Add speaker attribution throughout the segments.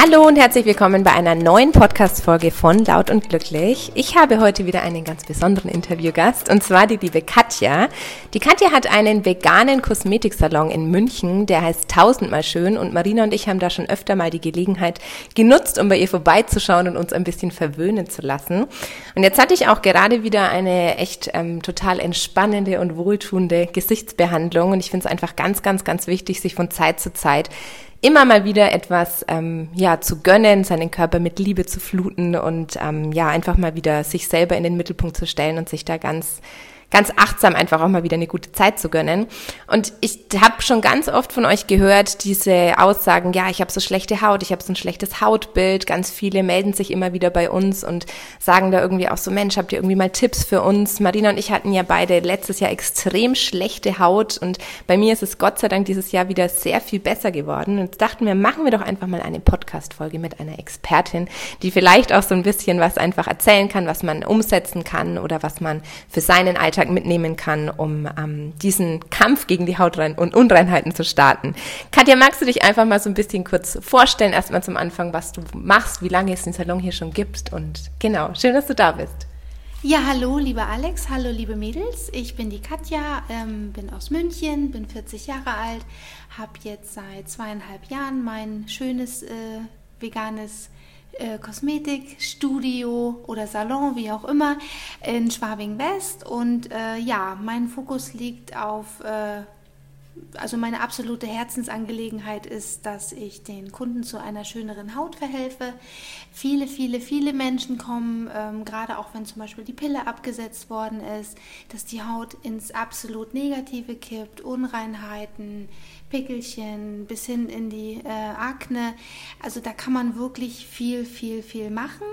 Speaker 1: Hallo und herzlich willkommen bei einer neuen Podcast-Folge von Laut und Glücklich. Ich habe heute wieder einen ganz besonderen Interviewgast und zwar die liebe Katja. Die Katja hat einen veganen Kosmetiksalon in München, der heißt Tausendmal Schön und Marina und ich haben da schon öfter mal die Gelegenheit genutzt, um bei ihr vorbeizuschauen und uns ein bisschen verwöhnen zu lassen. Und jetzt hatte ich auch gerade wieder eine echt ähm, total entspannende und wohltuende Gesichtsbehandlung und ich finde es einfach ganz, ganz, ganz wichtig, sich von Zeit zu Zeit immer mal wieder etwas ähm, ja zu gönnen, seinen Körper mit Liebe zu fluten und ähm, ja einfach mal wieder sich selber in den Mittelpunkt zu stellen und sich da ganz ganz achtsam einfach auch mal wieder eine gute Zeit zu gönnen. Und ich habe schon ganz oft von euch gehört, diese Aussagen, ja, ich habe so schlechte Haut, ich habe so ein schlechtes Hautbild. Ganz viele melden sich immer wieder bei uns und sagen da irgendwie auch so, Mensch, habt ihr irgendwie mal Tipps für uns? Marina und ich hatten ja beide letztes Jahr extrem schlechte Haut und bei mir ist es Gott sei Dank dieses Jahr wieder sehr viel besser geworden. Und dachten wir, machen wir doch einfach mal eine Podcast-Folge mit einer Expertin, die vielleicht auch so ein bisschen was einfach erzählen kann, was man umsetzen kann oder was man für seinen Alltag Alltag mitnehmen kann, um ähm, diesen Kampf gegen die Hautrein und Unreinheiten zu starten. Katja, magst du dich einfach mal so ein bisschen kurz vorstellen, erstmal zum Anfang, was du machst, wie lange es den Salon hier schon gibt und genau, schön, dass du da bist.
Speaker 2: Ja, hallo, lieber Alex, hallo, liebe Mädels. Ich bin die Katja, ähm, bin aus München, bin 40 Jahre alt, habe jetzt seit zweieinhalb Jahren mein schönes äh, veganes äh, Kosmetikstudio oder Salon, wie auch immer, in Schwabing West. Und äh, ja, mein Fokus liegt auf, äh, also meine absolute Herzensangelegenheit ist, dass ich den Kunden zu einer schöneren Haut verhelfe. Viele, viele, viele Menschen kommen, ähm, gerade auch wenn zum Beispiel die Pille abgesetzt worden ist, dass die Haut ins absolut Negative kippt, Unreinheiten, Pickelchen bis hin in die äh, Akne. Also da kann man wirklich viel, viel, viel machen.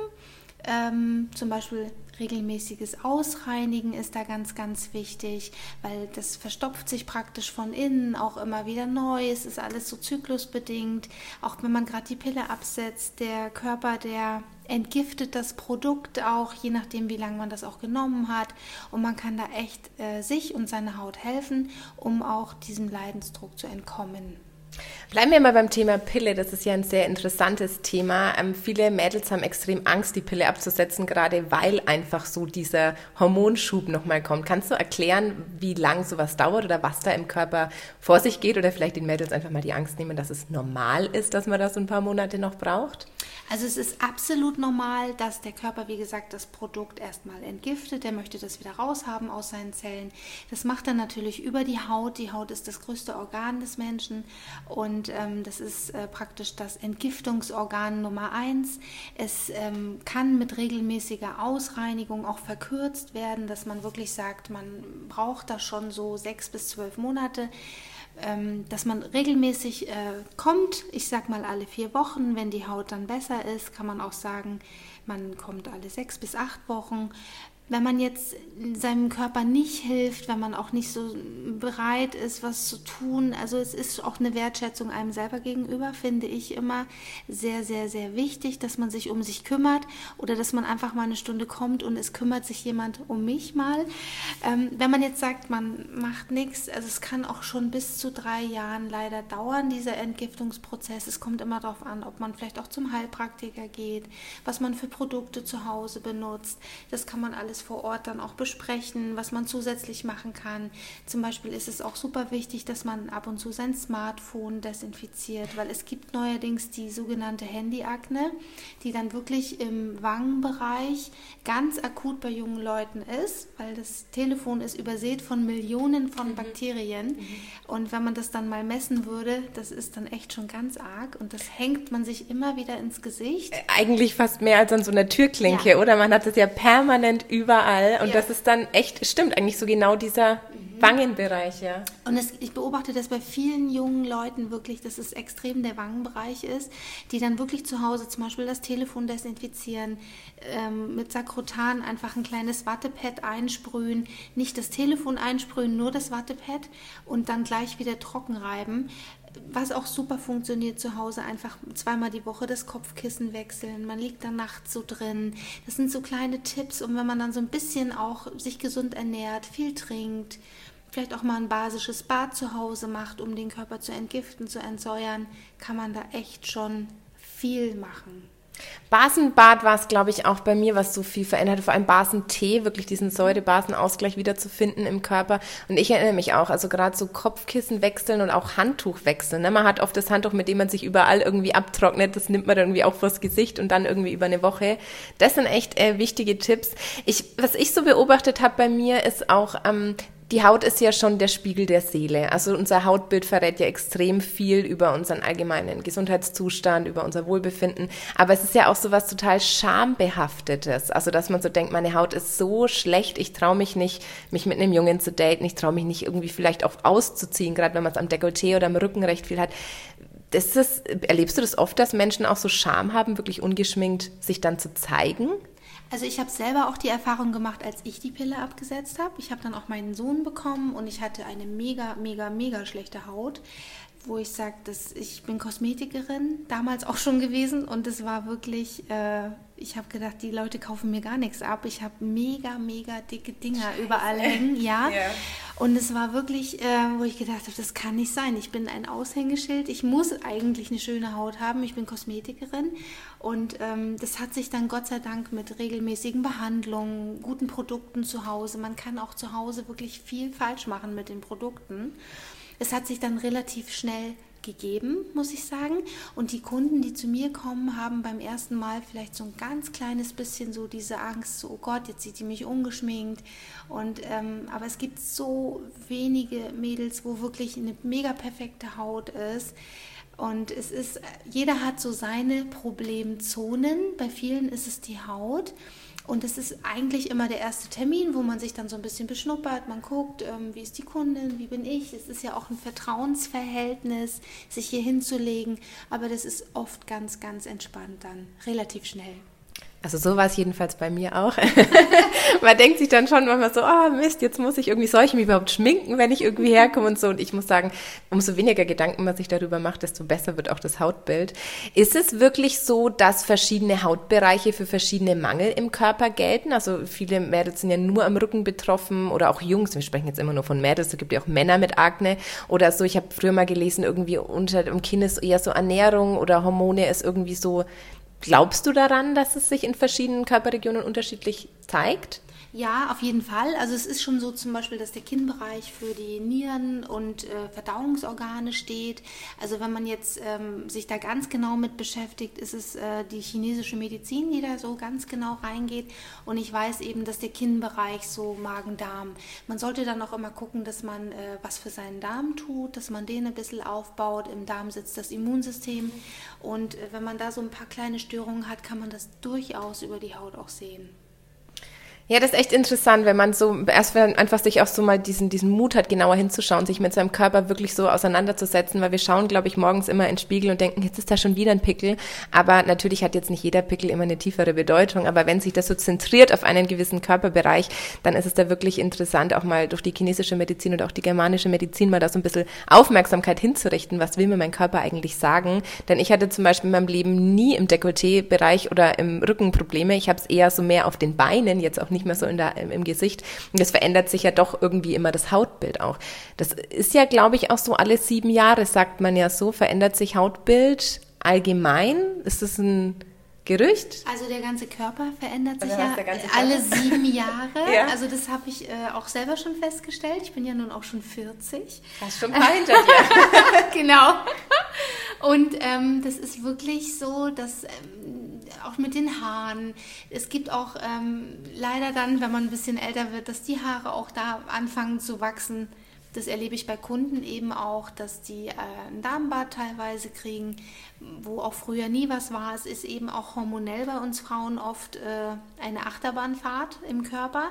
Speaker 2: Ähm, zum Beispiel regelmäßiges Ausreinigen ist da ganz, ganz wichtig, weil das verstopft sich praktisch von innen auch immer wieder neu. Es ist alles so zyklusbedingt. Auch wenn man gerade die Pille absetzt, der Körper, der entgiftet das Produkt auch, je nachdem, wie lange man das auch genommen hat. Und man kann da echt äh, sich und seiner Haut helfen, um auch diesem Leidensdruck zu entkommen.
Speaker 1: Bleiben wir mal beim Thema Pille. Das ist ja ein sehr interessantes Thema. Ähm, viele Mädels haben extrem Angst, die Pille abzusetzen, gerade weil einfach so dieser Hormonschub nochmal kommt. Kannst du erklären, wie lang sowas dauert oder was da im Körper vor sich geht oder vielleicht den Mädels einfach mal die Angst nehmen, dass es normal ist, dass man das ein paar Monate noch braucht?
Speaker 2: Also es ist absolut normal, dass der Körper, wie gesagt, das Produkt erstmal entgiftet. Der möchte das wieder raushaben aus seinen Zellen. Das macht er natürlich über die Haut. Die Haut ist das größte Organ des Menschen und ähm, das ist äh, praktisch das Entgiftungsorgan Nummer eins. Es ähm, kann mit regelmäßiger Ausreinigung auch verkürzt werden, dass man wirklich sagt, man braucht da schon so sechs bis zwölf Monate dass man regelmäßig äh, kommt, ich sag mal alle vier Wochen, wenn die Haut dann besser ist, kann man auch sagen, man kommt alle sechs bis acht Wochen wenn man jetzt seinem Körper nicht hilft, wenn man auch nicht so bereit ist, was zu tun. Also es ist auch eine Wertschätzung einem selber gegenüber, finde ich immer sehr, sehr, sehr wichtig, dass man sich um sich kümmert oder dass man einfach mal eine Stunde kommt und es kümmert sich jemand um mich mal. Ähm, wenn man jetzt sagt, man macht nichts, also es kann auch schon bis zu drei Jahren leider dauern, dieser Entgiftungsprozess. Es kommt immer darauf an, ob man vielleicht auch zum Heilpraktiker geht, was man für Produkte zu Hause benutzt. Das kann man alles alles vor Ort dann auch besprechen, was man zusätzlich machen kann. Zum Beispiel ist es auch super wichtig, dass man ab und zu sein Smartphone desinfiziert, weil es gibt neuerdings die sogenannte Handyakne, die dann wirklich im Wangenbereich ganz akut bei jungen Leuten ist, weil das Telefon ist übersät von Millionen von mhm. Bakterien. Mhm. Und wenn man das dann mal messen würde, das ist dann echt schon ganz arg und das hängt man sich immer wieder ins Gesicht. Äh,
Speaker 1: eigentlich fast mehr als an so einer Türklinke, ja. oder? Man hat es ja permanent über überall. Und ja. das ist dann echt, stimmt eigentlich so genau dieser mhm. Wangenbereich, ja.
Speaker 2: Und es, ich beobachte das bei vielen jungen Leuten wirklich, dass es extrem der Wangenbereich ist, die dann wirklich zu Hause zum Beispiel das Telefon desinfizieren, ähm, mit Sakrotan einfach ein kleines Wattepad einsprühen, nicht das Telefon einsprühen, nur das Wattepad und dann gleich wieder trocken reiben was auch super funktioniert zu Hause, einfach zweimal die Woche das Kopfkissen wechseln. Man liegt dann nachts so drin. Das sind so kleine Tipps. Und wenn man dann so ein bisschen auch sich gesund ernährt, viel trinkt, vielleicht auch mal ein basisches Bad zu Hause macht, um den Körper zu entgiften, zu entsäuern, kann man da echt schon viel machen.
Speaker 1: Basenbad war es, glaube ich, auch bei mir, was so viel verändert hat. Vor allem Basentee, wirklich diesen Säure-Basenausgleich wieder zu finden im Körper. Und ich erinnere mich auch, also gerade so Kopfkissen wechseln und auch Handtuch wechseln. Ne? Man hat oft das Handtuch, mit dem man sich überall irgendwie abtrocknet. Das nimmt man irgendwie auch vors Gesicht und dann irgendwie über eine Woche. Das sind echt äh, wichtige Tipps. Ich, was ich so beobachtet habe bei mir, ist auch ähm, die Haut ist ja schon der Spiegel der Seele. Also unser Hautbild verrät ja extrem viel über unseren allgemeinen Gesundheitszustand, über unser Wohlbefinden. Aber es ist ja auch so was total schambehaftetes. Also dass man so denkt, meine Haut ist so schlecht, ich traue mich nicht, mich mit einem Jungen zu daten, ich traue mich nicht irgendwie vielleicht auch auszuziehen, gerade wenn man es am Dekolleté oder am Rücken recht viel hat. Das ist, erlebst du das oft, dass Menschen auch so Scham haben, wirklich ungeschminkt sich dann zu zeigen?
Speaker 2: Also ich habe selber auch die Erfahrung gemacht, als ich die Pille abgesetzt habe. Ich habe dann auch meinen Sohn bekommen und ich hatte eine mega, mega, mega schlechte Haut, wo ich sage, ich bin Kosmetikerin, damals auch schon gewesen und es war wirklich, äh, ich habe gedacht, die Leute kaufen mir gar nichts ab. Ich habe mega, mega dicke Dinger überall hängen, ja. Yeah. Und es war wirklich, äh, wo ich gedacht habe, das kann nicht sein. Ich bin ein Aushängeschild. Ich muss eigentlich eine schöne Haut haben. Ich bin Kosmetikerin. Und ähm, das hat sich dann Gott sei Dank mit regelmäßigen Behandlungen, guten Produkten zu Hause. Man kann auch zu Hause wirklich viel falsch machen mit den Produkten. Es hat sich dann relativ schnell gegeben, muss ich sagen. Und die Kunden, die zu mir kommen, haben beim ersten Mal vielleicht so ein ganz kleines bisschen so diese Angst, so, oh Gott, jetzt sieht die mich ungeschminkt. Und, ähm, aber es gibt so wenige Mädels, wo wirklich eine mega perfekte Haut ist. Und es ist, jeder hat so seine Problemzonen. Bei vielen ist es die Haut. Und es ist eigentlich immer der erste Termin, wo man sich dann so ein bisschen beschnuppert. Man guckt, ähm, wie ist die Kundin, wie bin ich. Es ist ja auch ein Vertrauensverhältnis, sich hier hinzulegen. Aber das ist oft ganz, ganz entspannt dann, relativ schnell.
Speaker 1: Also so war es jedenfalls bei mir auch. man denkt sich dann schon manchmal so, oh Mist, jetzt muss ich irgendwie, soll ich mich überhaupt schminken, wenn ich irgendwie herkomme und so. Und ich muss sagen, umso weniger Gedanken man sich darüber macht, desto besser wird auch das Hautbild. Ist es wirklich so, dass verschiedene Hautbereiche für verschiedene Mangel im Körper gelten? Also viele Mädels sind ja nur am Rücken betroffen oder auch Jungs. Wir sprechen jetzt immer nur von Mädels. Es gibt ja auch Männer mit Akne oder so. Ich habe früher mal gelesen, irgendwie unter dem Kinn ist eher so Ernährung oder Hormone ist irgendwie so Glaubst du daran, dass es sich in verschiedenen Körperregionen unterschiedlich zeigt?
Speaker 2: Ja, auf jeden Fall. Also es ist schon so zum Beispiel, dass der Kinnbereich für die Nieren und äh, Verdauungsorgane steht. Also wenn man jetzt ähm, sich da ganz genau mit beschäftigt, ist es äh, die chinesische Medizin, die da so ganz genau reingeht. Und ich weiß eben, dass der Kinnbereich so Magen-Darm. Man sollte dann auch immer gucken, dass man äh, was für seinen Darm tut, dass man den ein bisschen aufbaut. Im Darm sitzt das Immunsystem. Und äh, wenn man da so ein paar kleine Störungen hat, kann man das durchaus über die Haut auch sehen.
Speaker 1: Ja, das ist echt interessant, wenn man so erst einfach sich auch so mal diesen, diesen Mut hat, genauer hinzuschauen, sich mit seinem Körper wirklich so auseinanderzusetzen, weil wir schauen, glaube ich, morgens immer in den Spiegel und denken, jetzt ist da schon wieder ein Pickel. Aber natürlich hat jetzt nicht jeder Pickel immer eine tiefere Bedeutung. Aber wenn sich das so zentriert auf einen gewissen Körperbereich, dann ist es da wirklich interessant, auch mal durch die chinesische Medizin und auch die germanische Medizin mal da so ein bisschen Aufmerksamkeit hinzurichten. Was will mir mein Körper eigentlich sagen? Denn ich hatte zum Beispiel in meinem Leben nie im Dekolleté-Bereich oder im Rücken Probleme. Ich habe es eher so mehr auf den Beinen, jetzt auch nicht mehr so in der, im Gesicht. Und das verändert sich ja doch irgendwie immer das Hautbild auch. Das ist ja, glaube ich, auch so alle sieben Jahre, sagt man ja so, verändert sich Hautbild allgemein. Ist das ein Gerücht?
Speaker 2: Also der ganze Körper verändert sich ja alle sieben Jahre. ja. Also das habe ich äh, auch selber schon festgestellt. Ich bin ja nun auch schon 40.
Speaker 1: Hast schon ein paar hinter dir.
Speaker 2: genau. Und ähm, das ist wirklich so, dass ähm, auch mit den Haaren, es gibt auch ähm, leider dann, wenn man ein bisschen älter wird, dass die Haare auch da anfangen zu wachsen. Das erlebe ich bei Kunden eben auch, dass die äh, ein Darmbad teilweise kriegen, wo auch früher nie was war. Es ist eben auch hormonell bei uns Frauen oft äh, eine Achterbahnfahrt im Körper.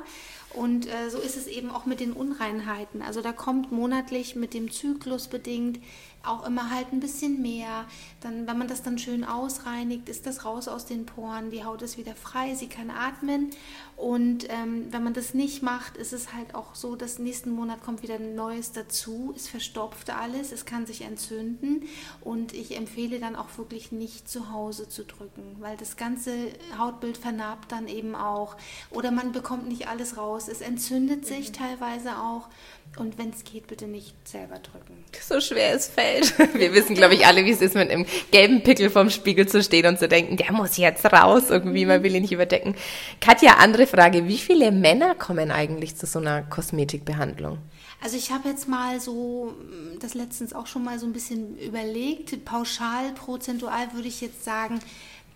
Speaker 2: Und äh, so ist es eben auch mit den Unreinheiten. Also da kommt monatlich mit dem Zyklus bedingt auch immer halt ein bisschen mehr. Dann, wenn man das dann schön ausreinigt, ist das raus aus den Poren, die Haut ist wieder frei, sie kann atmen. Und ähm, wenn man das nicht macht, ist es halt auch so, dass nächsten Monat kommt wieder ein Neues dazu. Es verstopft alles, es kann sich entzünden. Und ich empfehle dann auch wirklich nicht zu Hause zu drücken, weil das ganze Hautbild vernarbt dann eben auch. Oder man bekommt nicht alles raus. Es entzündet sich mhm. teilweise auch. Und wenn es geht, bitte nicht selber drücken.
Speaker 1: So schwer es fällt. Wir wissen, glaube ich, alle, wie es ist, mit einem gelben Pickel vorm Spiegel zu stehen und zu denken, der muss jetzt raus, irgendwie, man will ihn nicht überdecken. Katja, andere Frage. Wie viele Männer kommen eigentlich zu so einer Kosmetikbehandlung?
Speaker 2: Also ich habe jetzt mal so, das letztens auch schon mal so ein bisschen überlegt, pauschal, prozentual würde ich jetzt sagen,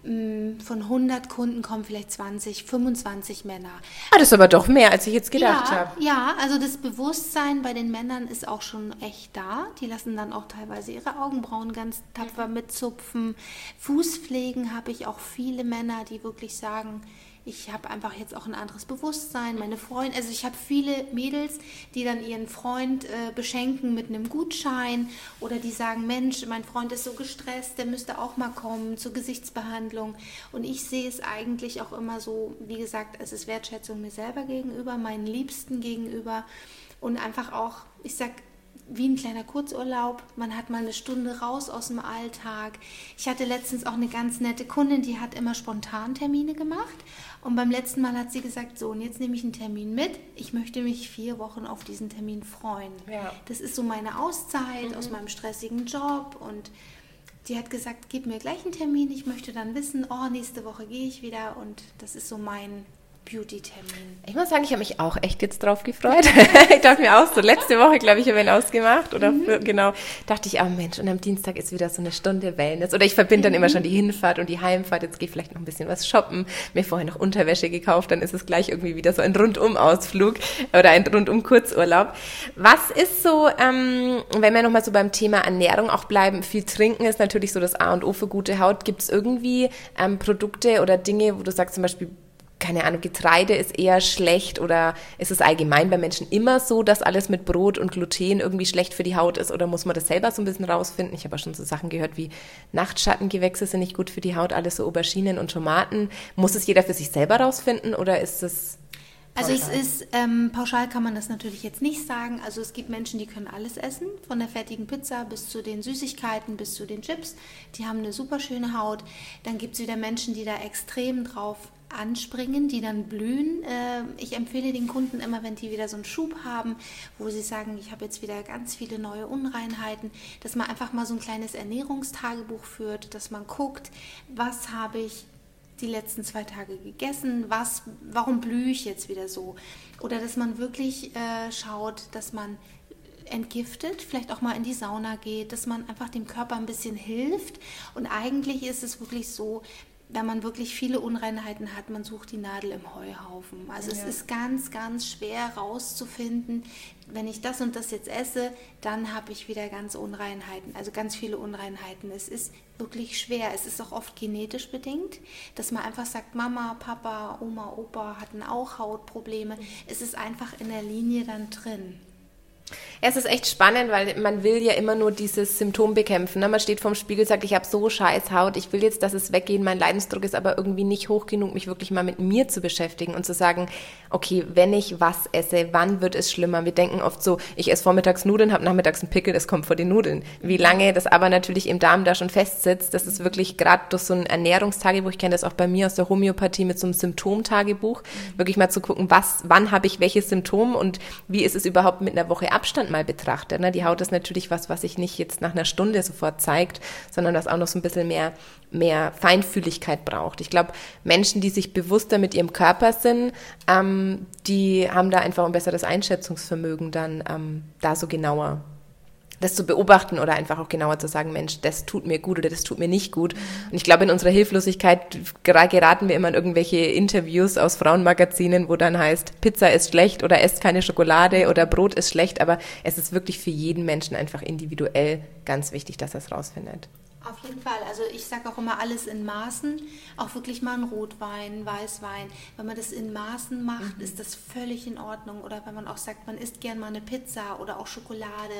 Speaker 2: Mm, von 100 Kunden kommen vielleicht 20, 25 Männer.
Speaker 1: Ah, das ist aber doch mehr, als ich jetzt gedacht
Speaker 2: ja,
Speaker 1: habe.
Speaker 2: Ja, also das Bewusstsein bei den Männern ist auch schon echt da. Die lassen dann auch teilweise ihre Augenbrauen ganz tapfer mitzupfen. Fußpflegen habe ich auch viele Männer, die wirklich sagen, ich habe einfach jetzt auch ein anderes Bewusstsein. Meine Freunde, also ich habe viele Mädels, die dann ihren Freund äh, beschenken mit einem Gutschein oder die sagen, Mensch, mein Freund ist so gestresst, der müsste auch mal kommen zur Gesichtsbehandlung. Und ich sehe es eigentlich auch immer so, wie gesagt, es ist Wertschätzung mir selber gegenüber, meinen Liebsten gegenüber und einfach auch, ich sag wie ein kleiner Kurzurlaub. Man hat mal eine Stunde raus aus dem Alltag. Ich hatte letztens auch eine ganz nette Kundin, die hat immer spontan Termine gemacht. Und beim letzten Mal hat sie gesagt, so, und jetzt nehme ich einen Termin mit. Ich möchte mich vier Wochen auf diesen Termin freuen. Ja. Das ist so meine Auszeit mhm. aus meinem stressigen Job. Und die hat gesagt, gib mir gleich einen Termin. Ich möchte dann wissen, oh, nächste Woche gehe ich wieder. Und das ist so mein Beauty-Termin?
Speaker 1: Ich muss sagen, ich habe mich auch echt jetzt drauf gefreut. ich dachte mir auch so, letzte Woche, glaube ich, habe ich ihn ausgemacht oder mhm. für, genau, dachte ich, oh Mensch, und am Dienstag ist wieder so eine Stunde Wellness. Oder ich verbinde dann mhm. immer schon die Hinfahrt und die Heimfahrt. Jetzt gehe ich vielleicht noch ein bisschen was shoppen, mir vorher noch Unterwäsche gekauft, dann ist es gleich irgendwie wieder so ein Rundum-Ausflug oder ein Rundum-Kurzurlaub. Was ist so, ähm, wenn wir nochmal so beim Thema Ernährung auch bleiben, viel trinken ist natürlich so das A und O für gute Haut. Gibt es irgendwie ähm, Produkte oder Dinge, wo du sagst zum Beispiel, keine Ahnung, Getreide ist eher schlecht oder ist es allgemein bei Menschen immer so, dass alles mit Brot und Gluten irgendwie schlecht für die Haut ist oder muss man das selber so ein bisschen rausfinden? Ich habe auch schon so Sachen gehört wie Nachtschattengewächse sind nicht gut für die Haut, alles so Auberginen und Tomaten. Muss es jeder für sich selber rausfinden oder ist es
Speaker 2: also es ist, ähm, pauschal kann man das natürlich jetzt nicht sagen. Also es gibt Menschen, die können alles essen, von der fertigen Pizza bis zu den Süßigkeiten, bis zu den Chips. Die haben eine super schöne Haut. Dann gibt es wieder Menschen, die da extrem drauf anspringen, die dann blühen. Äh, ich empfehle den Kunden immer, wenn die wieder so einen Schub haben, wo sie sagen, ich habe jetzt wieder ganz viele neue Unreinheiten, dass man einfach mal so ein kleines Ernährungstagebuch führt, dass man guckt, was habe ich die letzten zwei Tage gegessen, was, warum blühe ich jetzt wieder so? Oder dass man wirklich äh, schaut, dass man entgiftet, vielleicht auch mal in die Sauna geht, dass man einfach dem Körper ein bisschen hilft. Und eigentlich ist es wirklich so, wenn man wirklich viele Unreinheiten hat, man sucht die Nadel im Heuhaufen. Also ja. es ist ganz, ganz schwer rauszufinden, wenn ich das und das jetzt esse, dann habe ich wieder ganz Unreinheiten, also ganz viele Unreinheiten. Es ist wirklich schwer. Es ist auch oft genetisch bedingt, dass man einfach sagt, Mama, Papa, Oma, Opa hatten auch Hautprobleme. Es ist einfach in der Linie dann drin.
Speaker 1: Es ist echt spannend, weil man will ja immer nur dieses Symptom bekämpfen. Ne? Man steht vorm Spiegel, sagt, ich habe so scheiß Haut, ich will jetzt, dass es weggeht, mein Leidensdruck ist aber irgendwie nicht hoch genug, mich wirklich mal mit mir zu beschäftigen und zu sagen, okay, wenn ich was esse, wann wird es schlimmer? Wir denken oft so, ich esse vormittags Nudeln, habe nachmittags einen Pickel, das kommt vor den Nudeln. Wie lange das aber natürlich im Darm da schon festsitzt, das ist wirklich gerade durch so ein Ernährungstagebuch, ich kenne das auch bei mir aus der Homöopathie mit so einem Symptomtagebuch, wirklich mal zu gucken, was, wann habe ich welches Symptom und wie ist es überhaupt mit einer Woche Abstand mal betrachtet. Ne? Die Haut ist natürlich was, was sich nicht jetzt nach einer Stunde sofort zeigt, sondern was auch noch so ein bisschen mehr, mehr Feinfühligkeit braucht. Ich glaube, Menschen, die sich bewusster mit ihrem Körper sind, ähm, die haben da einfach ein besseres Einschätzungsvermögen dann ähm, da so genauer das zu beobachten oder einfach auch genauer zu sagen, Mensch, das tut mir gut oder das tut mir nicht gut. Und ich glaube, in unserer Hilflosigkeit geraten wir immer in irgendwelche Interviews aus Frauenmagazinen, wo dann heißt, Pizza ist schlecht oder esst keine Schokolade oder Brot ist schlecht, aber es ist wirklich für jeden Menschen einfach individuell ganz wichtig, dass er es rausfindet.
Speaker 2: Auf jeden Fall. Also ich sage auch immer alles in Maßen. Auch wirklich mal ein Rotwein, Weißwein. Wenn man das in Maßen macht, mhm. ist das völlig in Ordnung. Oder wenn man auch sagt, man isst gern mal eine Pizza oder auch Schokolade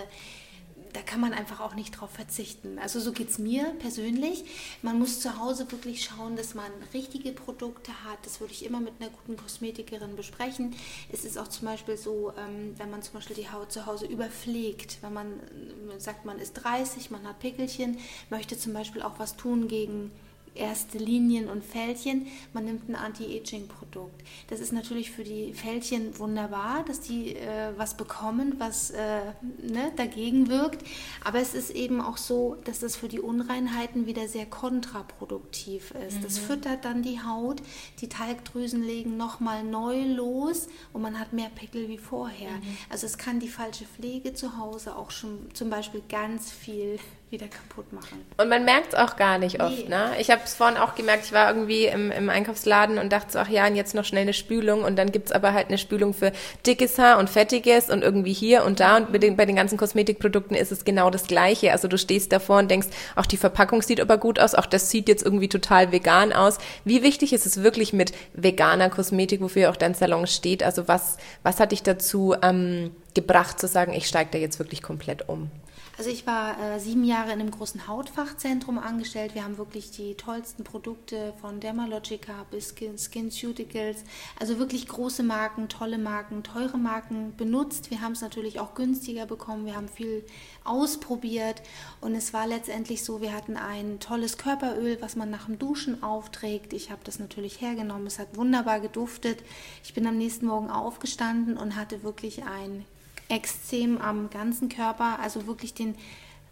Speaker 2: da kann man einfach auch nicht drauf verzichten. Also so geht es mir persönlich. Man muss zu Hause wirklich schauen, dass man richtige Produkte hat. Das würde ich immer mit einer guten Kosmetikerin besprechen. Es ist auch zum Beispiel so, ähm, wenn man zum Beispiel die Haut zu Hause überpflegt, wenn man äh, sagt, man ist 30, man hat Pickelchen, möchte zum Beispiel auch was tun gegen erste Linien und Fältchen. Man nimmt ein Anti-Aging-Produkt. Das ist natürlich für die Fältchen wunderbar, dass die äh, was bekommen, was äh, ne, dagegen wirkt. Aber es ist eben auch so, dass das für die Unreinheiten wieder sehr kontraproduktiv ist. Mhm. Das füttert dann die Haut, die Talgdrüsen legen nochmal neu los und man hat mehr Pickel wie vorher. Mhm. Also es kann die falsche Pflege zu Hause auch schon zum Beispiel ganz viel wieder kaputt machen.
Speaker 1: Und man merkt es auch gar nicht oft. Nee. Ne? Ich habe es vorhin auch gemerkt, ich war irgendwie im, im Einkaufsladen und dachte so, ach ja, und jetzt noch schnell eine Spülung und dann gibt es aber halt eine Spülung für dickes Haar und fettiges und irgendwie hier und da und bei den, bei den ganzen Kosmetikprodukten ist es genau das Gleiche. Also du stehst davor und denkst, auch die Verpackung sieht aber gut aus, auch das sieht jetzt irgendwie total vegan aus. Wie wichtig ist es wirklich mit veganer Kosmetik, wofür auch dein Salon steht? Also was, was hat dich dazu ähm, gebracht zu sagen, ich steige da jetzt wirklich komplett um?
Speaker 2: Also ich war äh, sieben Jahre in einem großen Hautfachzentrum angestellt. Wir haben wirklich die tollsten Produkte von Dermalogica bis Skin, SkinCeuticals. Also wirklich große Marken, tolle Marken, teure Marken benutzt. Wir haben es natürlich auch günstiger bekommen. Wir haben viel ausprobiert und es war letztendlich so, wir hatten ein tolles Körperöl, was man nach dem Duschen aufträgt. Ich habe das natürlich hergenommen. Es hat wunderbar geduftet. Ich bin am nächsten Morgen aufgestanden und hatte wirklich ein Extrem am ganzen Körper, also wirklich den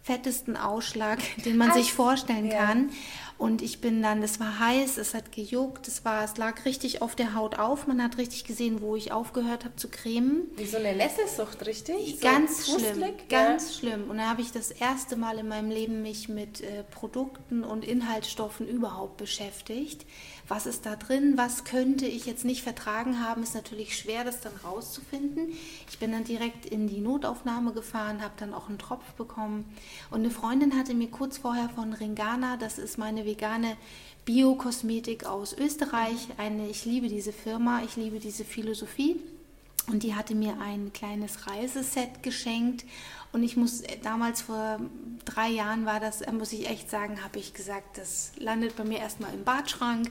Speaker 2: fettesten Ausschlag, den man Ach, sich vorstellen ja. kann. Und ich bin dann, es war heiß, es hat gejuckt, es war, es lag richtig auf der Haut auf. Man hat richtig gesehen, wo ich aufgehört habe zu cremen.
Speaker 1: Wie so eine Nesselsucht, richtig?
Speaker 2: Ganz so schlimm, ganz ja. schlimm. Und da habe ich das erste Mal in meinem Leben mich mit äh, Produkten und Inhaltsstoffen überhaupt beschäftigt was ist da drin, was könnte ich jetzt nicht vertragen haben, ist natürlich schwer, das dann rauszufinden. Ich bin dann direkt in die Notaufnahme gefahren, habe dann auch einen Tropf bekommen und eine Freundin hatte mir kurz vorher von Ringana, das ist meine vegane Biokosmetik aus Österreich, eine, ich liebe diese Firma, ich liebe diese Philosophie. Und die hatte mir ein kleines Reiseset geschenkt. Und ich muss, damals vor drei Jahren war das, muss ich echt sagen, habe ich gesagt, das landet bei mir erstmal im Badschrank.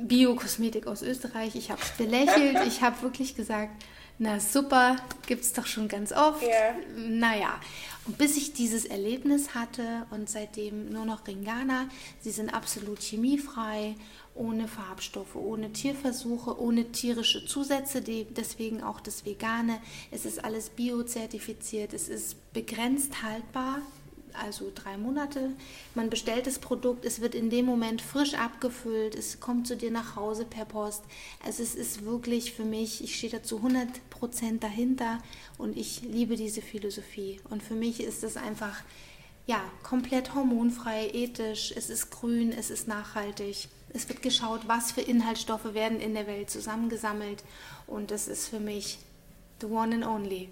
Speaker 2: Bio-Kosmetik aus Österreich. Ich habe es belächelt. Ich habe wirklich gesagt, na super, gibt es doch schon ganz oft. Yeah. Naja, bis ich dieses Erlebnis hatte und seitdem nur noch Ringana, sie sind absolut chemiefrei ohne Farbstoffe, ohne Tierversuche, ohne tierische Zusätze, deswegen auch das Vegane. Es ist alles biozertifiziert, es ist begrenzt haltbar, also drei Monate. Man bestellt das Produkt, es wird in dem Moment frisch abgefüllt, es kommt zu dir nach Hause per Post. Also es ist wirklich für mich, ich stehe dazu 100 Prozent dahinter und ich liebe diese Philosophie. Und für mich ist es einfach ja komplett hormonfrei, ethisch, es ist grün, es ist nachhaltig. Es wird geschaut, was für Inhaltsstoffe werden in der Welt zusammengesammelt. Und das ist für mich the one and only.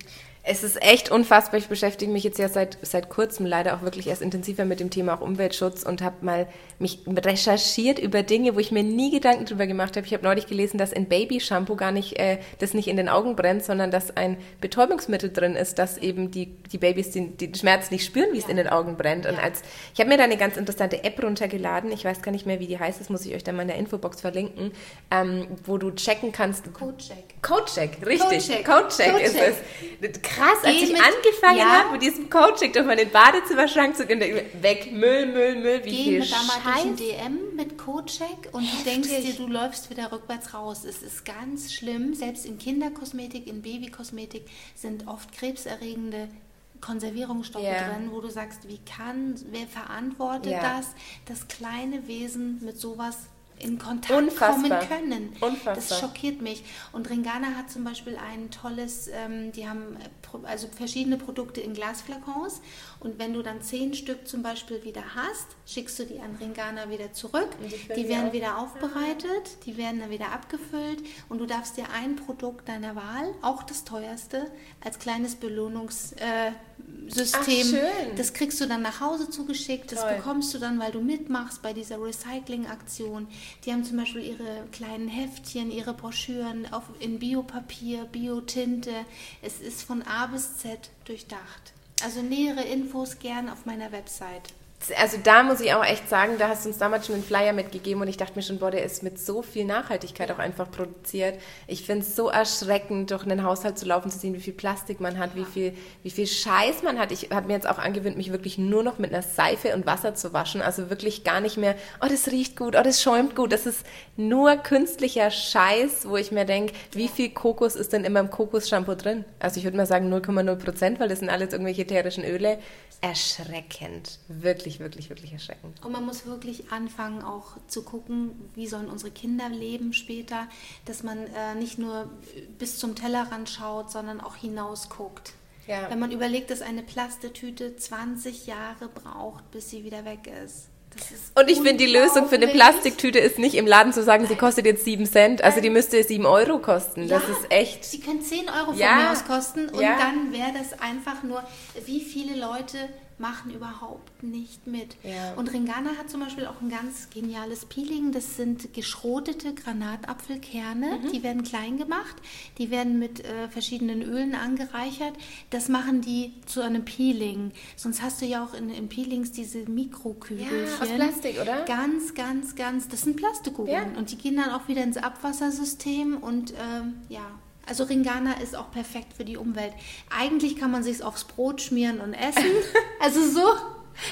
Speaker 1: Es ist echt unfassbar. Ich beschäftige mich jetzt ja seit, seit kurzem leider auch wirklich erst intensiver mit dem Thema auch Umweltschutz und habe mal mich recherchiert über Dinge, wo ich mir nie Gedanken drüber gemacht habe. Ich habe neulich gelesen, dass in Baby-Shampoo gar nicht, äh, das nicht in den Augen brennt, sondern dass ein Betäubungsmittel drin ist, dass eben die, die Babys den, den Schmerz nicht spüren, wie ja. es in den Augen brennt. Und als ich habe mir da eine ganz interessante App runtergeladen, ich weiß gar nicht mehr, wie die heißt, das muss ich euch dann mal in der Infobox verlinken, ähm, wo du checken kannst.
Speaker 2: Codecheck.
Speaker 1: Codecheck, richtig. Codecheck, Codecheck, Codecheck ist es krass, als ich mit, angefangen ja. habe, mit diesem Coaching durch meinen Badezimmerschrank zu gehen, weg, Müll, Müll, Müll, wie Geh viel
Speaker 2: mit durch ein DM mit Cocheck und du denkst dir, du läufst wieder rückwärts raus. Es ist ganz schlimm, selbst in Kinderkosmetik, in Babykosmetik sind oft krebserregende Konservierungsstoffe yeah. drin, wo du sagst, wie kann, wer verantwortet yeah. das, das kleine Wesen mit sowas in Kontakt Unfassbar. kommen können. Unfassbar. Das schockiert mich. Und Ringana hat zum Beispiel ein tolles, ähm, die haben also verschiedene Produkte in Glasflakons und wenn du dann zehn Stück zum Beispiel wieder hast, schickst du die an Ringana wieder zurück. Die werden wieder aufbereitet, die werden dann wieder abgefüllt und du darfst dir ein Produkt deiner Wahl, auch das teuerste, als kleines Belohnungssystem, äh, das kriegst du dann nach Hause zugeschickt, das Toll. bekommst du dann, weil du mitmachst bei dieser Recycling-Aktion. Die haben zum Beispiel ihre kleinen Heftchen, ihre Broschüren auf, in Biopapier, Biotinte. Es ist von A bis Z durchdacht. Also nähere Infos gern auf meiner Website.
Speaker 1: Also da muss ich auch echt sagen, da hast du uns damals schon einen Flyer mitgegeben und ich dachte mir schon, boah, der ist mit so viel Nachhaltigkeit auch einfach produziert. Ich finde es so erschreckend, durch einen Haushalt zu laufen, zu sehen, wie viel Plastik man hat, ja. wie, viel, wie viel Scheiß man hat. Ich habe mir jetzt auch angewöhnt, mich wirklich nur noch mit einer Seife und Wasser zu waschen. Also wirklich gar nicht mehr, oh, das riecht gut, oh, das schäumt gut. Das ist nur künstlicher Scheiß, wo ich mir denke, wie viel Kokos ist denn immer im Kokos-Shampoo drin? Also ich würde mal sagen 0,0 Prozent, weil das sind alles irgendwelche ätherischen Öle. Erschreckend. Wirklich wirklich, wirklich, wirklich erschreckend.
Speaker 2: Und man muss wirklich anfangen, auch zu gucken, wie sollen unsere Kinder leben später, dass man äh, nicht nur bis zum Tellerrand schaut, sondern auch hinaus guckt. Ja. Wenn man überlegt, dass eine Plastetüte 20 Jahre braucht, bis sie wieder weg ist.
Speaker 1: Und ich finde, die Lösung für eine Plastiktüte ist nicht im Laden zu sagen, sie kostet jetzt 7 Cent. Also die müsste 7 Euro kosten. Das ist echt.
Speaker 2: Sie können 10 Euro von ja. mir aus kosten. Und ja. dann wäre das einfach nur, wie viele Leute machen überhaupt nicht mit. Ja. Und Ringana hat zum Beispiel auch ein ganz geniales Peeling. Das sind geschrotete Granatapfelkerne. Mhm. Die werden klein gemacht. Die werden mit äh, verschiedenen Ölen angereichert. Das machen die zu einem Peeling. Sonst hast du ja auch in, in Peelings diese Mikrokügelchen. Ja,
Speaker 1: aus Plastik, oder?
Speaker 2: Ganz, ganz, ganz. Das sind Plastikkugeln. Ja. Und die gehen dann auch wieder ins Abwassersystem. Und ähm, ja, also Ringana ist auch perfekt für die Umwelt. Eigentlich kann man sich aufs Brot schmieren und essen. Also so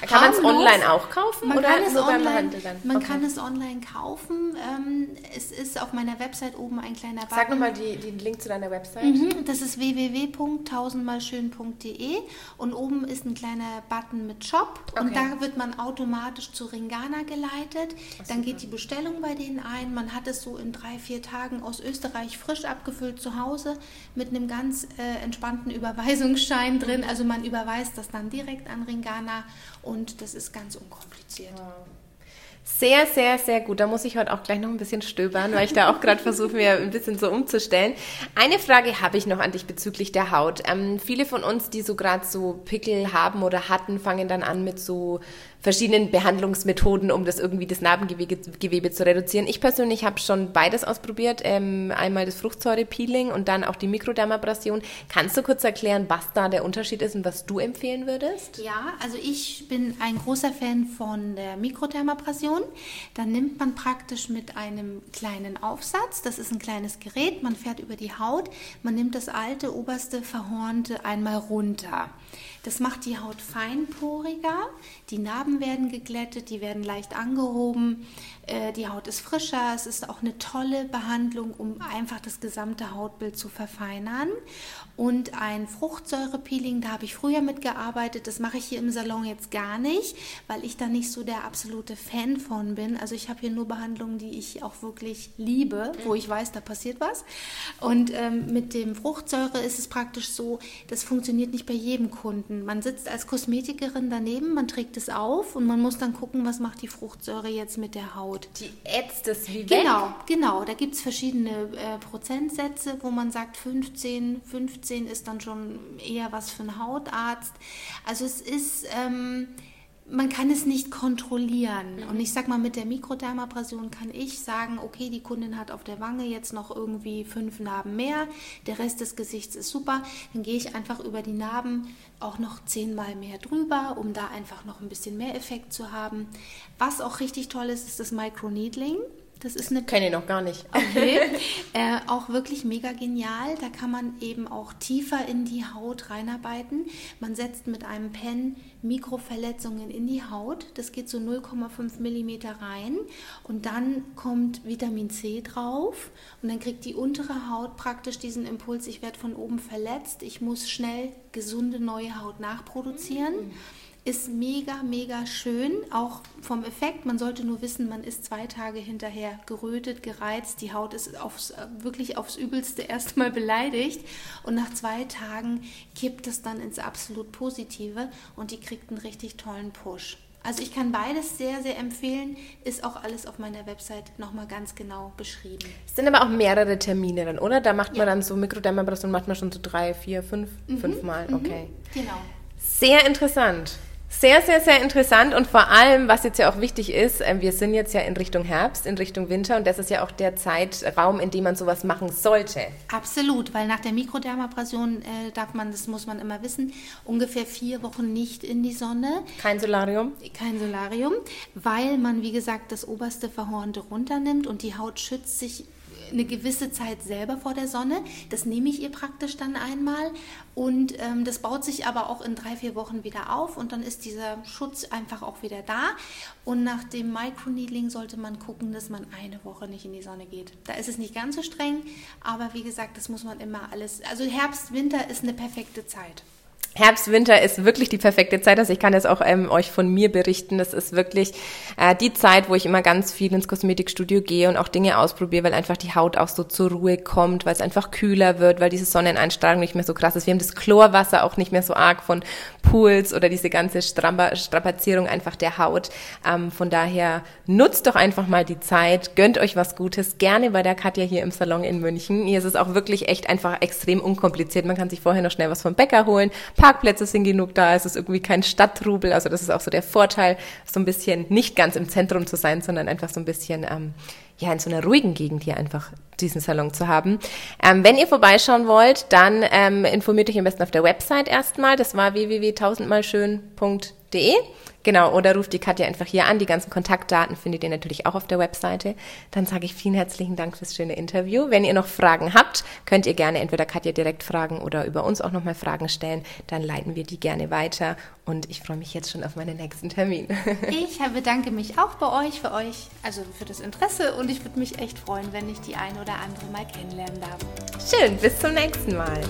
Speaker 1: kann man es online auch kaufen
Speaker 2: man oder kann es online, Man okay. kann es online kaufen. Ähm, es ist auf meiner Website oben ein kleiner Button.
Speaker 1: Sag nochmal den Link zu deiner Website.
Speaker 2: Mhm, das ist www.tausendmalschön.de und oben ist ein kleiner Button mit Shop okay. und da wird man automatisch zu Ringana geleitet. Ach, Dann geht die Bestellung bei denen ein. Man hat es so in drei, vier Tagen aus Österreich frisch abgefüllt zu Hause mit einem ganz äh, entspannten Überweisungsschein drin. Mhm. Also man überweist das dann direkt an Ringana und das ist ganz unkompliziert. Wow.
Speaker 1: Sehr, sehr, sehr gut. Da muss ich heute auch gleich noch ein bisschen stöbern, weil ich da auch gerade versuche, mir ein bisschen so umzustellen. Eine Frage habe ich noch an dich bezüglich der Haut. Ähm, viele von uns, die so gerade so Pickel haben oder hatten, fangen dann an mit so verschiedenen Behandlungsmethoden, um das irgendwie das Narbengewebe zu reduzieren. Ich persönlich habe schon beides ausprobiert. Ähm, einmal das Fruchtsäurepeeling und dann auch die Mikrodermabrasion. Kannst du kurz erklären, was da der Unterschied ist und was du empfehlen würdest?
Speaker 2: Ja, also ich bin ein großer Fan von der Mikrodermabrasion. Da nimmt man praktisch mit einem kleinen Aufsatz, das ist ein kleines Gerät, man fährt über die Haut, man nimmt das alte oberste Verhornte einmal runter. Das macht die Haut feinporiger, die Narben werden geglättet, die werden leicht angehoben, äh, die Haut ist frischer. Es ist auch eine tolle Behandlung, um einfach das gesamte Hautbild zu verfeinern. Und ein Fruchtsäurepeeling, da habe ich früher mitgearbeitet. Das mache ich hier im Salon jetzt gar nicht, weil ich da nicht so der absolute Fan von bin. Also ich habe hier nur Behandlungen, die ich auch wirklich liebe, wo ich weiß, da passiert was. Und ähm, mit dem Fruchtsäure ist es praktisch so, das funktioniert nicht bei jedem Kunden. Man sitzt als Kosmetikerin daneben, man trägt es auf und man muss dann gucken, was macht die Fruchtsäure jetzt mit der Haut.
Speaker 1: Die ätzt es wie
Speaker 2: Genau, weg. genau. Da gibt es verschiedene äh, Prozentsätze, wo man sagt 15, 15 15 ist dann schon eher was für einen Hautarzt. Also es ist, ähm, man kann es nicht kontrollieren. Mhm. Und ich sag mal, mit der Mikrodermabrasion kann ich sagen, okay, die Kundin hat auf der Wange jetzt noch irgendwie fünf Narben mehr, der Rest des Gesichts ist super. Dann gehe ich einfach über die Narben auch noch zehnmal mehr drüber, um da einfach noch ein bisschen mehr Effekt zu haben. Was auch richtig toll ist, ist das Microneedling.
Speaker 1: Das ist eine. Kenne ich noch gar nicht.
Speaker 2: Okay. äh, auch wirklich mega genial. Da kann man eben auch tiefer in die Haut reinarbeiten. Man setzt mit einem Pen Mikroverletzungen in die Haut. Das geht so 0,5 mm rein. Und dann kommt Vitamin C drauf. Und dann kriegt die untere Haut praktisch diesen Impuls, ich werde von oben verletzt. Ich muss schnell gesunde neue Haut nachproduzieren. Mhm ist mega, mega schön, auch vom Effekt. Man sollte nur wissen, man ist zwei Tage hinterher gerötet, gereizt, die Haut ist aufs, wirklich aufs Übelste erstmal beleidigt und nach zwei Tagen kippt es dann ins absolut Positive und die kriegt einen richtig tollen Push. Also ich kann beides sehr, sehr empfehlen. Ist auch alles auf meiner Website nochmal ganz genau beschrieben.
Speaker 1: Es sind aber auch mehrere Termine dann, oder? Da macht man ja. dann so Mikrodermabrasion, macht man schon so drei, vier, fünf, mhm. fünf Mal. Mhm. Okay.
Speaker 2: Genau.
Speaker 1: Sehr interessant. Sehr, sehr, sehr interessant und vor allem, was jetzt ja auch wichtig ist, äh, wir sind jetzt ja in Richtung Herbst, in Richtung Winter und das ist ja auch der Zeitraum, in dem man sowas machen sollte.
Speaker 2: Absolut, weil nach der Mikrodermabrasion äh, darf man, das muss man immer wissen, ungefähr vier Wochen nicht in die Sonne.
Speaker 1: Kein Solarium?
Speaker 2: Kein Solarium, weil man, wie gesagt, das oberste Verhornte runternimmt und die Haut schützt sich eine gewisse Zeit selber vor der Sonne. Das nehme ich ihr praktisch dann einmal und ähm, das baut sich aber auch in drei, vier Wochen wieder auf und dann ist dieser Schutz einfach auch wieder da. Und nach dem Microneedling sollte man gucken, dass man eine Woche nicht in die Sonne geht. Da ist es nicht ganz so streng, aber wie gesagt, das muss man immer alles. Also Herbst, Winter ist eine perfekte Zeit.
Speaker 1: Herbst, Winter ist wirklich die perfekte Zeit. Also ich kann jetzt auch ähm, euch von mir berichten. Das ist wirklich äh, die Zeit, wo ich immer ganz viel ins Kosmetikstudio gehe und auch Dinge ausprobiere, weil einfach die Haut auch so zur Ruhe kommt, weil es einfach kühler wird, weil diese Sonneneinstrahlung nicht mehr so krass ist. Wir haben das Chlorwasser auch nicht mehr so arg von Pools oder diese ganze Strapazierung einfach der Haut. Ähm, von daher nutzt doch einfach mal die Zeit, gönnt euch was Gutes, gerne bei der Katja hier im Salon in München. Hier ist es auch wirklich echt einfach extrem unkompliziert. Man kann sich vorher noch schnell was vom Bäcker holen, Parkplätze sind genug da, es ist irgendwie kein Stadtrubel. Also das ist auch so der Vorteil, so ein bisschen nicht ganz im Zentrum zu sein, sondern einfach so ein bisschen ähm, ja in so einer ruhigen Gegend hier einfach diesen Salon zu haben. Ähm, wenn ihr vorbeischauen wollt, dann ähm, informiert euch am besten auf der Website erstmal. Das war www.tausendmalschön.de. Genau, oder ruft die Katja einfach hier an. Die ganzen Kontaktdaten findet ihr natürlich auch auf der Webseite. Dann sage ich vielen herzlichen Dank fürs schöne Interview. Wenn ihr noch Fragen habt, könnt ihr gerne entweder Katja direkt fragen oder über uns auch nochmal Fragen stellen. Dann leiten wir die gerne weiter. Und ich freue mich jetzt schon auf meinen nächsten Termin.
Speaker 2: ich bedanke mich auch bei euch, für euch, also für das Interesse. Und ich würde mich echt freuen, wenn ich die eine oder andere mal kennenlernen darf.
Speaker 1: Schön, bis zum nächsten Mal.